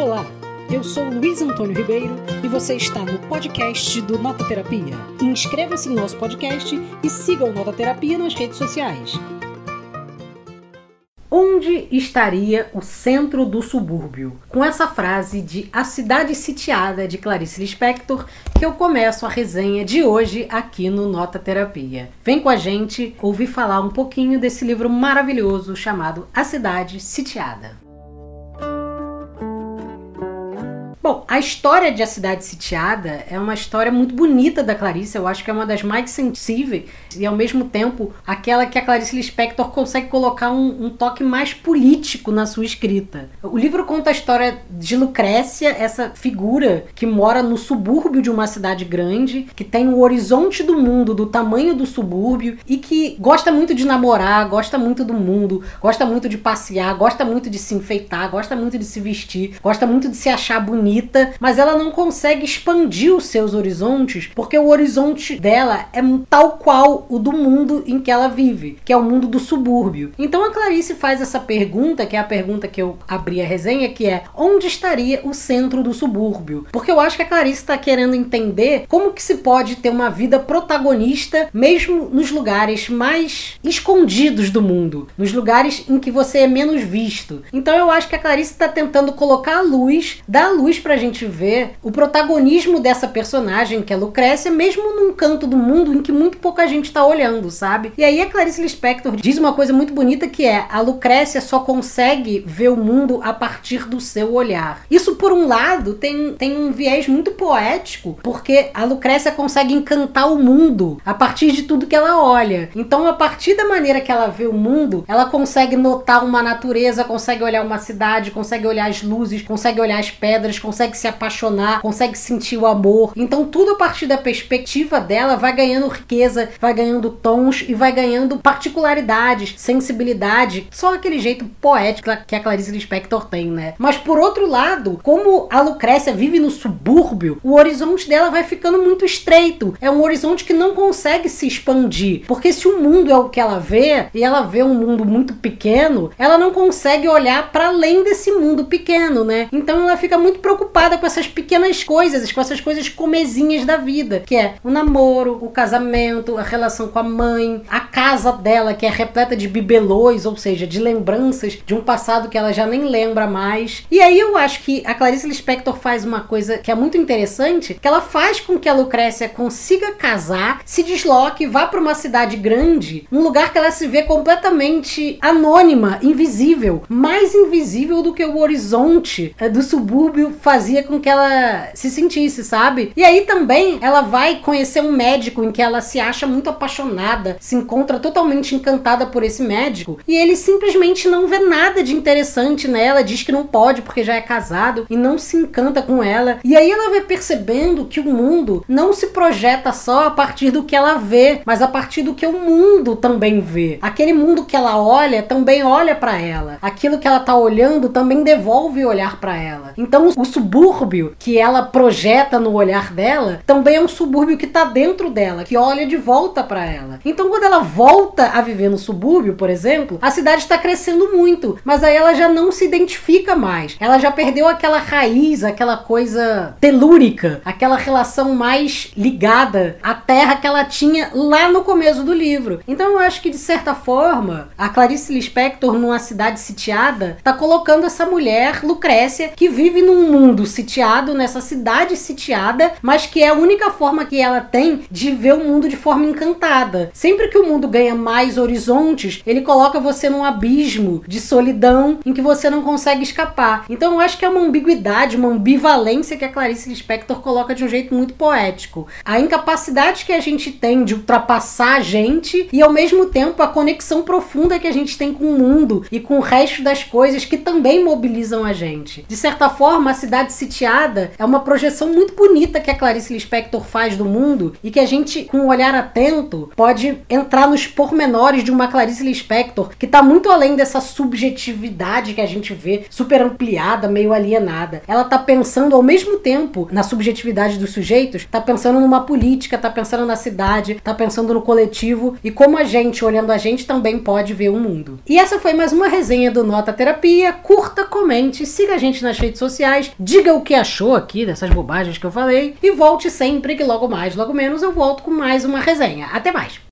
Olá, eu sou Luiz Antônio Ribeiro e você está no podcast do Nota Terapia. Inscreva-se no nosso podcast e siga o Nota Terapia nas redes sociais. Onde estaria o centro do subúrbio? Com essa frase de A Cidade Sitiada de Clarice Lispector, que eu começo a resenha de hoje aqui no Nota Terapia. Vem com a gente ouvir falar um pouquinho desse livro maravilhoso chamado A Cidade Sitiada. 爆 a história de A Cidade Sitiada é uma história muito bonita da Clarice. Eu acho que é uma das mais sensíveis e, ao mesmo tempo, aquela que a Clarice Lispector consegue colocar um, um, toque mais político na sua escrita. O livro conta a história de Lucrécia, essa figura que mora no subúrbio de uma cidade grande, que tem o horizonte do mundo do tamanho do subúrbio e que gosta muito de namorar, gosta muito do mundo, gosta muito de passear, gosta muito de se enfeitar, gosta muito de se vestir, gosta muito de se achar bonita mas ela não consegue expandir os seus horizontes porque o horizonte dela é tal qual o do mundo em que ela vive, que é o mundo do subúrbio. Então a Clarice faz essa pergunta, que é a pergunta que eu abri a resenha, que é onde estaria o centro do subúrbio? Porque eu acho que a Clarice está querendo entender como que se pode ter uma vida protagonista mesmo nos lugares mais escondidos do mundo, nos lugares em que você é menos visto. Então eu acho que a Clarice está tentando colocar a luz, dar a luz pra gente ver o protagonismo dessa personagem, que é Lucrécia, mesmo num canto do mundo em que muito pouca gente tá olhando, sabe? E aí a Clarice Lispector diz uma coisa muito bonita que é a Lucrécia só consegue ver o mundo a partir do seu olhar. Isso, por um lado, tem, tem um viés muito poético, porque a Lucrécia consegue encantar o mundo a partir de tudo que ela olha. Então, a partir da maneira que ela vê o mundo, ela consegue notar uma natureza, consegue olhar uma cidade, consegue olhar as luzes, consegue olhar as pedras, consegue se apaixonar, consegue sentir o amor. Então tudo a partir da perspectiva dela vai ganhando riqueza, vai ganhando tons e vai ganhando particularidades, sensibilidade, só aquele jeito poético que a Clarice Lispector tem, né? Mas por outro lado, como a Lucrécia vive no subúrbio, o horizonte dela vai ficando muito estreito. É um horizonte que não consegue se expandir, porque se o mundo é o que ela vê e ela vê um mundo muito pequeno, ela não consegue olhar para além desse mundo pequeno, né? Então ela fica muito preocupada preocupada com essas pequenas coisas, com essas coisas comezinhas da vida, que é o namoro, o casamento, a relação com a mãe, a casa dela, que é repleta de bibelôs, ou seja, de lembranças de um passado que ela já nem lembra mais. E aí eu acho que a Clarice Lispector faz uma coisa que é muito interessante, que ela faz com que a Lucrécia consiga casar, se desloque, vá para uma cidade grande, um lugar que ela se vê completamente anônima, invisível, mais invisível do que o horizonte eh, do subúrbio fazia com que ela se sentisse, sabe? E aí também ela vai conhecer um médico em que ela se acha muito apaixonada, se encontra totalmente encantada por esse médico e ele simplesmente não vê nada de interessante nela, diz que não pode porque já é casado e não se encanta com ela. E aí ela vai percebendo que o mundo não se projeta só a partir do que ela vê, mas a partir do que o mundo também vê. Aquele mundo que ela olha também olha para ela. Aquilo que ela tá olhando também devolve olhar para ela. Então o subúrbio que ela projeta no olhar dela também é um subúrbio que está dentro dela, que olha de volta para ela. Então, quando ela volta a viver no subúrbio, por exemplo, a cidade está crescendo muito, mas aí ela já não se identifica mais. Ela já perdeu aquela raiz, aquela coisa telúrica, aquela relação mais ligada à terra que ela tinha lá no começo do livro. Então, eu acho que de certa forma, a Clarice Lispector, numa cidade sitiada, está colocando essa mulher, Lucrécia, que vive num mundo sitiado, nessa cidade sitiada, mas que é a única forma que ela tem de ver o mundo de forma encantada. Sempre que o mundo ganha mais horizontes, ele coloca você num abismo de solidão em que você não consegue escapar. Então eu acho que é uma ambiguidade, uma ambivalência que a Clarice Lispector coloca de um jeito muito poético. A incapacidade que a gente tem de ultrapassar a gente e ao mesmo tempo a conexão profunda que a gente tem com o mundo e com o resto das coisas que também mobilizam a gente. De certa forma, a cidade Sitiada é uma projeção muito bonita que a Clarice Lispector faz do mundo e que a gente, com um olhar atento, pode entrar nos pormenores de uma Clarice Lispector que tá muito além dessa subjetividade que a gente vê, super ampliada, meio alienada. Ela tá pensando ao mesmo tempo na subjetividade dos sujeitos, tá pensando numa política, tá pensando na cidade, tá pensando no coletivo e como a gente, olhando a gente, também pode ver o mundo. E essa foi mais uma resenha do Nota Terapia. Curta, comente, siga a gente nas redes sociais, diga o que achou aqui dessas bobagens que eu falei e volte sempre que logo mais, logo menos eu volto com mais uma resenha. Até mais!